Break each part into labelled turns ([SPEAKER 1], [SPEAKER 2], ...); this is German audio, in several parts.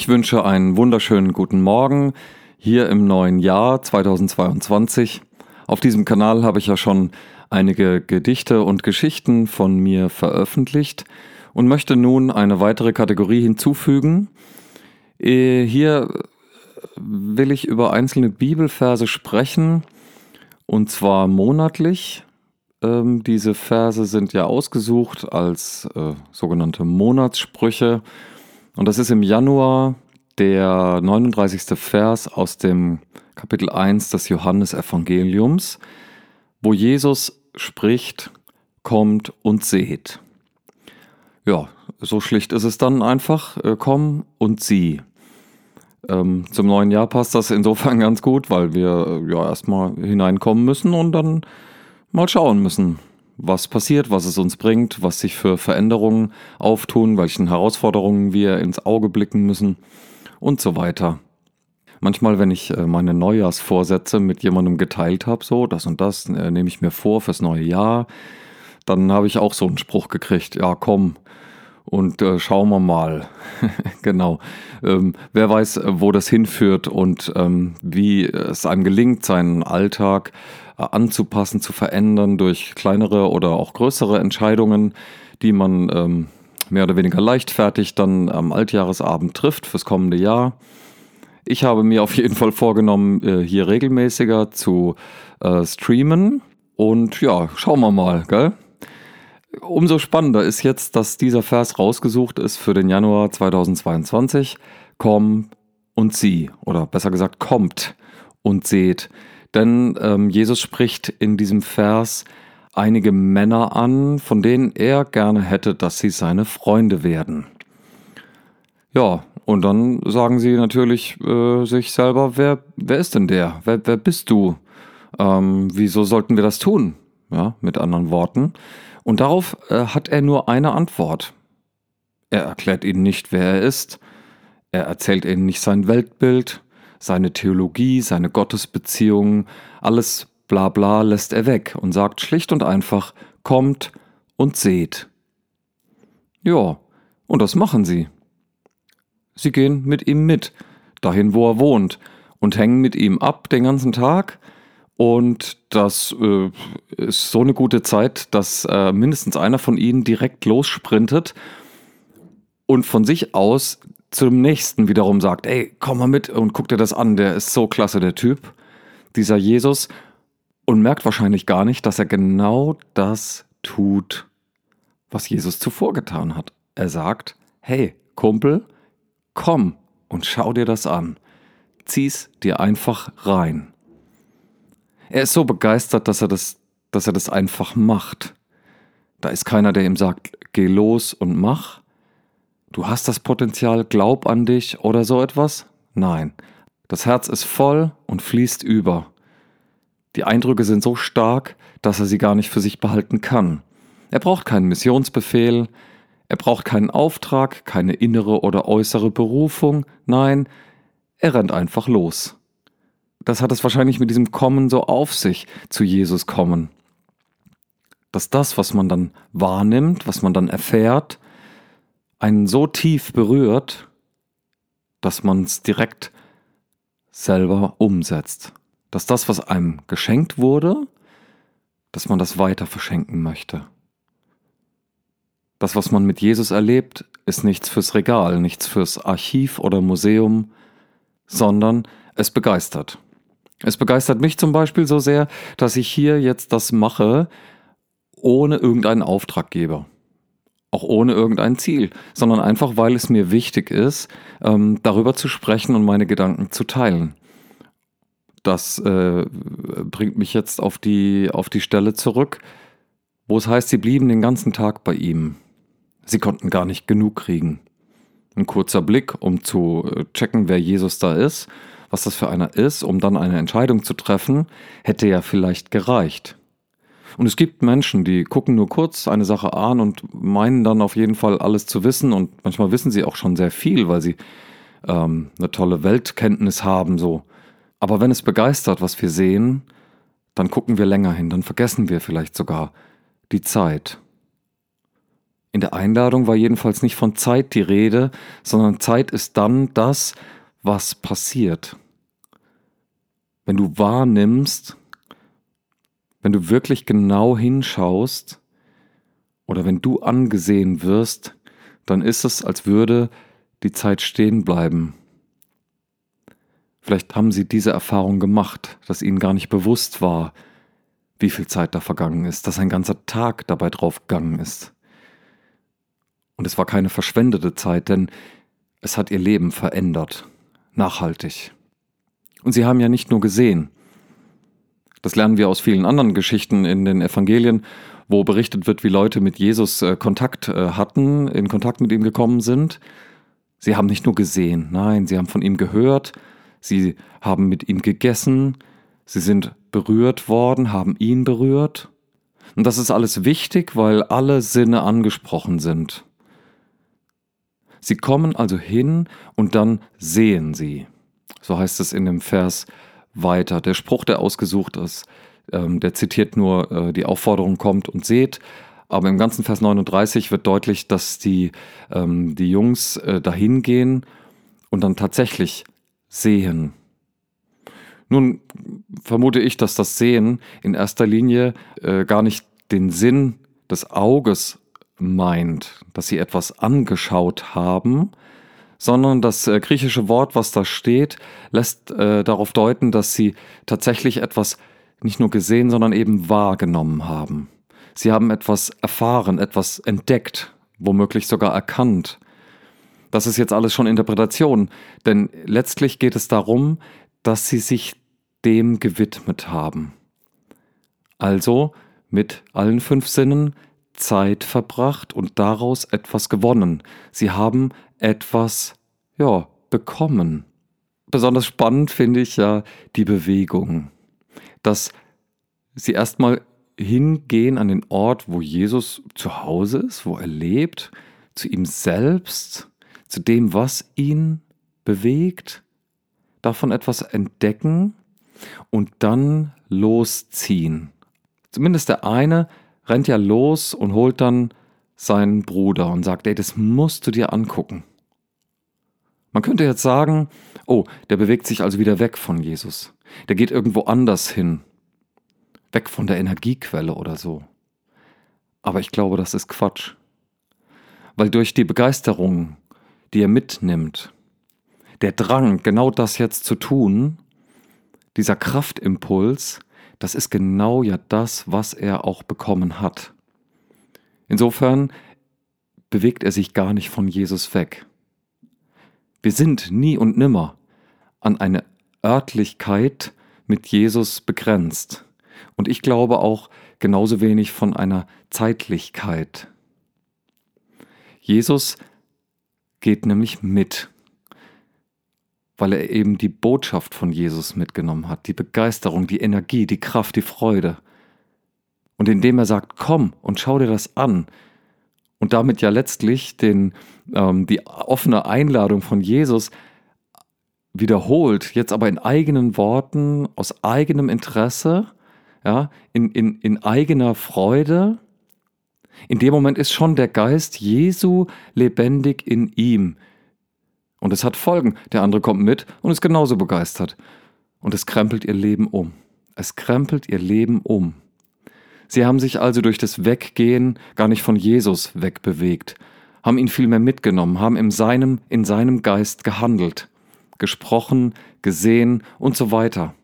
[SPEAKER 1] Ich wünsche einen wunderschönen guten Morgen hier im neuen Jahr 2022. Auf diesem Kanal habe ich ja schon einige Gedichte und Geschichten von mir veröffentlicht und möchte nun eine weitere Kategorie hinzufügen. Äh, hier will ich über einzelne Bibelverse sprechen und zwar monatlich. Ähm, diese Verse sind ja ausgesucht als äh, sogenannte Monatssprüche und das ist im Januar der 39. Vers aus dem Kapitel 1 des Johannesevangeliums, wo Jesus spricht, kommt und seht. Ja, so schlicht ist es dann einfach, äh, komm und sieh. Ähm, zum neuen Jahr passt das insofern ganz gut, weil wir äh, ja erstmal hineinkommen müssen und dann mal schauen müssen, was passiert, was es uns bringt, was sich für Veränderungen auftun, welchen Herausforderungen wir ins Auge blicken müssen und so weiter. Manchmal, wenn ich äh, meine Neujahrsvorsätze mit jemandem geteilt habe, so das und das äh, nehme ich mir vor fürs neue Jahr, dann habe ich auch so einen Spruch gekriegt, ja komm und äh, schauen wir mal. genau. Ähm, wer weiß, wo das hinführt und ähm, wie es einem gelingt, seinen Alltag äh, anzupassen, zu verändern durch kleinere oder auch größere Entscheidungen, die man ähm, mehr oder weniger leichtfertig dann am Altjahresabend trifft fürs kommende Jahr. Ich habe mir auf jeden Fall vorgenommen, äh, hier regelmäßiger zu äh, streamen. Und ja, schauen wir mal, gell? Umso spannender ist jetzt, dass dieser Vers rausgesucht ist für den Januar 2022. Komm und sieh, oder besser gesagt, kommt und seht. Denn ähm, Jesus spricht in diesem Vers einige Männer an, von denen er gerne hätte, dass sie seine Freunde werden. Ja, und dann sagen sie natürlich äh, sich selber, wer, wer ist denn der? Wer, wer bist du? Ähm, wieso sollten wir das tun? Ja, mit anderen Worten. Und darauf äh, hat er nur eine Antwort. Er erklärt ihnen nicht, wer er ist. Er erzählt ihnen nicht sein Weltbild, seine Theologie, seine Gottesbeziehungen, alles bla bla lässt er weg und sagt schlicht und einfach, kommt und seht. Ja, und das machen sie. Sie gehen mit ihm mit, dahin wo er wohnt, und hängen mit ihm ab den ganzen Tag. Und das äh, ist so eine gute Zeit, dass äh, mindestens einer von ihnen direkt lossprintet und von sich aus zum nächsten wiederum sagt, ey, komm mal mit und guck dir das an, der ist so klasse, der Typ, dieser Jesus und merkt wahrscheinlich gar nicht, dass er genau das tut, was Jesus zuvor getan hat. Er sagt, hey, Kumpel, komm und schau dir das an. Zieh's dir einfach rein. Er ist so begeistert, dass er das, dass er das einfach macht. Da ist keiner, der ihm sagt, geh los und mach. Du hast das Potenzial, glaub an dich oder so etwas. Nein, das Herz ist voll und fließt über. Die Eindrücke sind so stark, dass er sie gar nicht für sich behalten kann. Er braucht keinen Missionsbefehl, er braucht keinen Auftrag, keine innere oder äußere Berufung, nein, er rennt einfach los. Das hat es wahrscheinlich mit diesem Kommen so auf sich, zu Jesus kommen. Dass das, was man dann wahrnimmt, was man dann erfährt, einen so tief berührt, dass man es direkt selber umsetzt dass das, was einem geschenkt wurde, dass man das weiter verschenken möchte. Das, was man mit Jesus erlebt, ist nichts fürs Regal, nichts fürs Archiv oder Museum, sondern es begeistert. Es begeistert mich zum Beispiel so sehr, dass ich hier jetzt das mache, ohne irgendeinen Auftraggeber. Auch ohne irgendein Ziel, sondern einfach, weil es mir wichtig ist, ähm, darüber zu sprechen und meine Gedanken zu teilen das äh, bringt mich jetzt auf die, auf die Stelle zurück, wo es heißt, sie blieben den ganzen Tag bei ihm. Sie konnten gar nicht genug kriegen. Ein kurzer Blick, um zu äh, checken, wer Jesus da ist, was das für einer ist, um dann eine Entscheidung zu treffen, hätte ja vielleicht gereicht. Und es gibt Menschen, die gucken nur kurz eine Sache an und meinen dann auf jeden Fall alles zu wissen und manchmal wissen sie auch schon sehr viel, weil sie ähm, eine tolle Weltkenntnis haben, so. Aber wenn es begeistert, was wir sehen, dann gucken wir länger hin, dann vergessen wir vielleicht sogar die Zeit. In der Einladung war jedenfalls nicht von Zeit die Rede, sondern Zeit ist dann das, was passiert. Wenn du wahrnimmst, wenn du wirklich genau hinschaust oder wenn du angesehen wirst, dann ist es, als würde die Zeit stehen bleiben. Vielleicht haben sie diese Erfahrung gemacht, dass ihnen gar nicht bewusst war, wie viel Zeit da vergangen ist, dass ein ganzer Tag dabei draufgegangen ist. Und es war keine verschwendete Zeit, denn es hat ihr Leben verändert, nachhaltig. Und sie haben ja nicht nur gesehen, das lernen wir aus vielen anderen Geschichten in den Evangelien, wo berichtet wird, wie Leute mit Jesus äh, Kontakt äh, hatten, in Kontakt mit ihm gekommen sind. Sie haben nicht nur gesehen, nein, sie haben von ihm gehört, sie haben mit ihm gegessen, sie sind berührt worden, haben ihn berührt. Und das ist alles wichtig, weil alle Sinne angesprochen sind. Sie kommen also hin und dann sehen sie. So heißt es in dem Vers weiter. Der Spruch, der ausgesucht ist, ähm, der zitiert nur, äh, die Aufforderung kommt und seht. Aber im ganzen Vers 39 wird deutlich, dass die, ähm, die Jungs äh, dahin gehen und dann tatsächlich sehen. Nun vermute ich, dass das Sehen in erster Linie äh, gar nicht den Sinn des Auges meint, dass sie etwas angeschaut haben, sondern das äh, griechische Wort, was da steht, lässt äh, darauf deuten, dass sie tatsächlich etwas nicht nur gesehen, sondern eben wahrgenommen haben. Sie haben etwas erfahren, etwas entdeckt, womöglich sogar erkannt. Das ist jetzt alles schon Interpretation, denn letztlich geht es darum, dass sie sich dem gewidmet haben. Also mit allen fünf Sinnen Zeit verbracht und daraus etwas gewonnen. Sie haben etwas, ja, bekommen. Besonders spannend finde ich ja die Bewegung, dass sie erstmal hingehen an den Ort, wo Jesus zu Hause ist, wo er lebt, zu ihm selbst, zu dem, was ihn bewegt, davon etwas entdecken und dann losziehen. Zumindest der eine rennt ja los und holt dann seinen Bruder und sagt, ey, das musst du dir angucken. Man könnte jetzt sagen, oh, der bewegt sich also wieder weg von Jesus. Der geht irgendwo anders hin. Weg von der Energiequelle oder so. Aber ich glaube, das ist Quatsch. Weil durch die Begeisterung, die er mitnimmt, der Drang, genau das jetzt zu tun, dieser Kraftimpuls, das ist genau ja das, was er auch bekommen hat. Insofern bewegt er sich gar nicht von Jesus weg. Wir sind nie und nimmer an eine Örtlichkeit mit Jesus begrenzt. Und ich glaube auch genauso wenig von einer Zeitlichkeit. Jesus geht nämlich mit, weil er eben die Botschaft von Jesus mitgenommen hat, die Begeisterung, die Energie, die Kraft, die Freude. Und indem er sagt, komm und schau dir das an, und damit ja letztlich den, ähm, die offene Einladung von Jesus wiederholt, jetzt aber in eigenen Worten, aus eigenem Interesse, ja, in, in, in eigener Freude. In dem Moment ist schon der Geist Jesu lebendig in ihm. Und es hat Folgen. Der andere kommt mit und ist genauso begeistert. Und es krempelt ihr Leben um. Es krempelt ihr Leben um. Sie haben sich also durch das Weggehen gar nicht von Jesus wegbewegt, haben ihn vielmehr mitgenommen, haben in seinem, in seinem Geist gehandelt, gesprochen, gesehen und so weiter.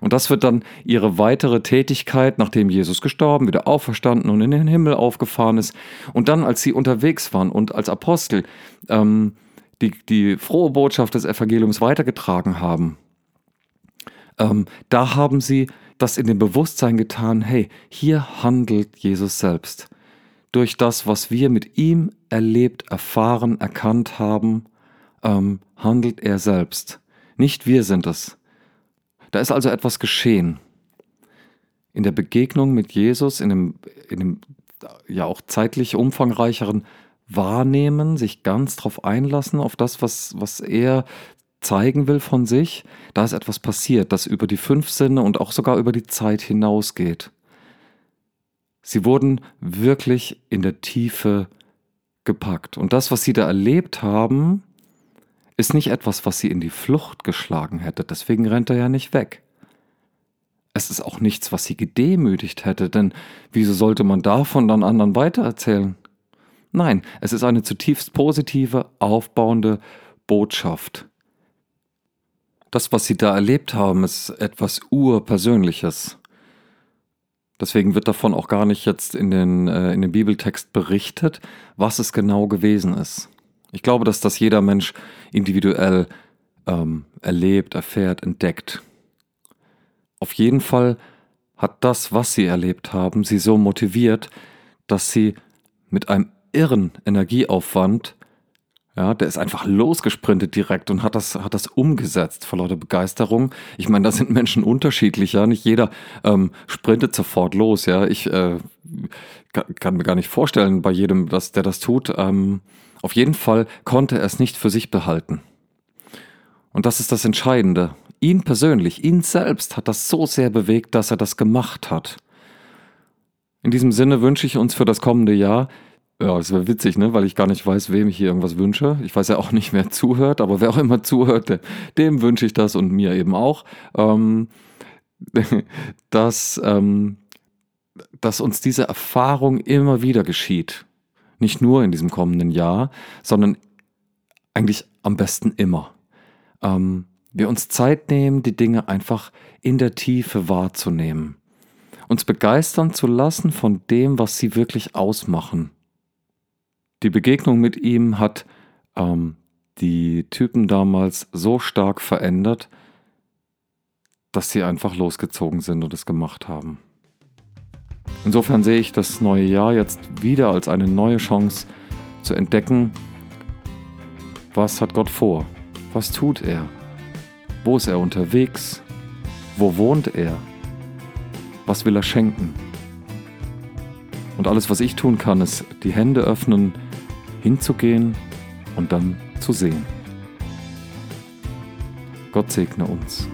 [SPEAKER 1] Und das wird dann ihre weitere Tätigkeit, nachdem Jesus gestorben, wieder auferstanden und in den Himmel aufgefahren ist. Und dann, als sie unterwegs waren und als Apostel ähm, die, die frohe Botschaft des Evangeliums weitergetragen haben, ähm, da haben sie das in dem Bewusstsein getan, hey, hier handelt Jesus selbst. Durch das, was wir mit ihm erlebt, erfahren, erkannt haben, ähm, handelt er selbst. Nicht wir sind es. Da ist also etwas geschehen. In der Begegnung mit Jesus, in dem, in dem ja auch zeitlich umfangreicheren Wahrnehmen, sich ganz darauf einlassen, auf das, was, was er zeigen will von sich, da ist etwas passiert, das über die fünf Sinne und auch sogar über die Zeit hinausgeht. Sie wurden wirklich in der Tiefe gepackt. Und das, was sie da erlebt haben, ist nicht etwas, was sie in die Flucht geschlagen hätte. Deswegen rennt er ja nicht weg. Es ist auch nichts, was sie gedemütigt hätte, denn wieso sollte man davon dann anderen weitererzählen? Nein, es ist eine zutiefst positive, aufbauende Botschaft. Das, was sie da erlebt haben, ist etwas Urpersönliches. Deswegen wird davon auch gar nicht jetzt in den, äh, in den Bibeltext berichtet, was es genau gewesen ist. Ich glaube, dass das jeder Mensch individuell ähm, erlebt, erfährt, entdeckt. Auf jeden Fall hat das, was sie erlebt haben, sie so motiviert, dass sie mit einem irren Energieaufwand ja, der ist einfach losgesprintet direkt und hat das, hat das umgesetzt vor lauter Begeisterung. Ich meine, da sind Menschen unterschiedlich, ja. Nicht jeder ähm, sprintet sofort los, ja. Ich äh, kann, kann, mir gar nicht vorstellen bei jedem, dass der das tut. Ähm, auf jeden Fall konnte er es nicht für sich behalten. Und das ist das Entscheidende. Ihn persönlich, ihn selbst hat das so sehr bewegt, dass er das gemacht hat. In diesem Sinne wünsche ich uns für das kommende Jahr, ja, es wäre witzig, ne? weil ich gar nicht weiß, wem ich hier irgendwas wünsche. Ich weiß ja auch nicht, wer zuhört, aber wer auch immer zuhört, dem wünsche ich das und mir eben auch, ähm, dass, ähm, dass uns diese Erfahrung immer wieder geschieht. Nicht nur in diesem kommenden Jahr, sondern eigentlich am besten immer. Ähm, wir uns Zeit nehmen, die Dinge einfach in der Tiefe wahrzunehmen. Uns begeistern zu lassen von dem, was sie wirklich ausmachen die Begegnung mit ihm hat ähm, die Typen damals so stark verändert, dass sie einfach losgezogen sind und es gemacht haben. Insofern sehe ich das neue Jahr jetzt wieder als eine neue Chance zu entdecken, was hat Gott vor? Was tut er? Wo ist er unterwegs? Wo wohnt er? Was will er schenken? Und alles, was ich tun kann, ist die Hände öffnen, hinzugehen und dann zu sehen. Gott segne uns.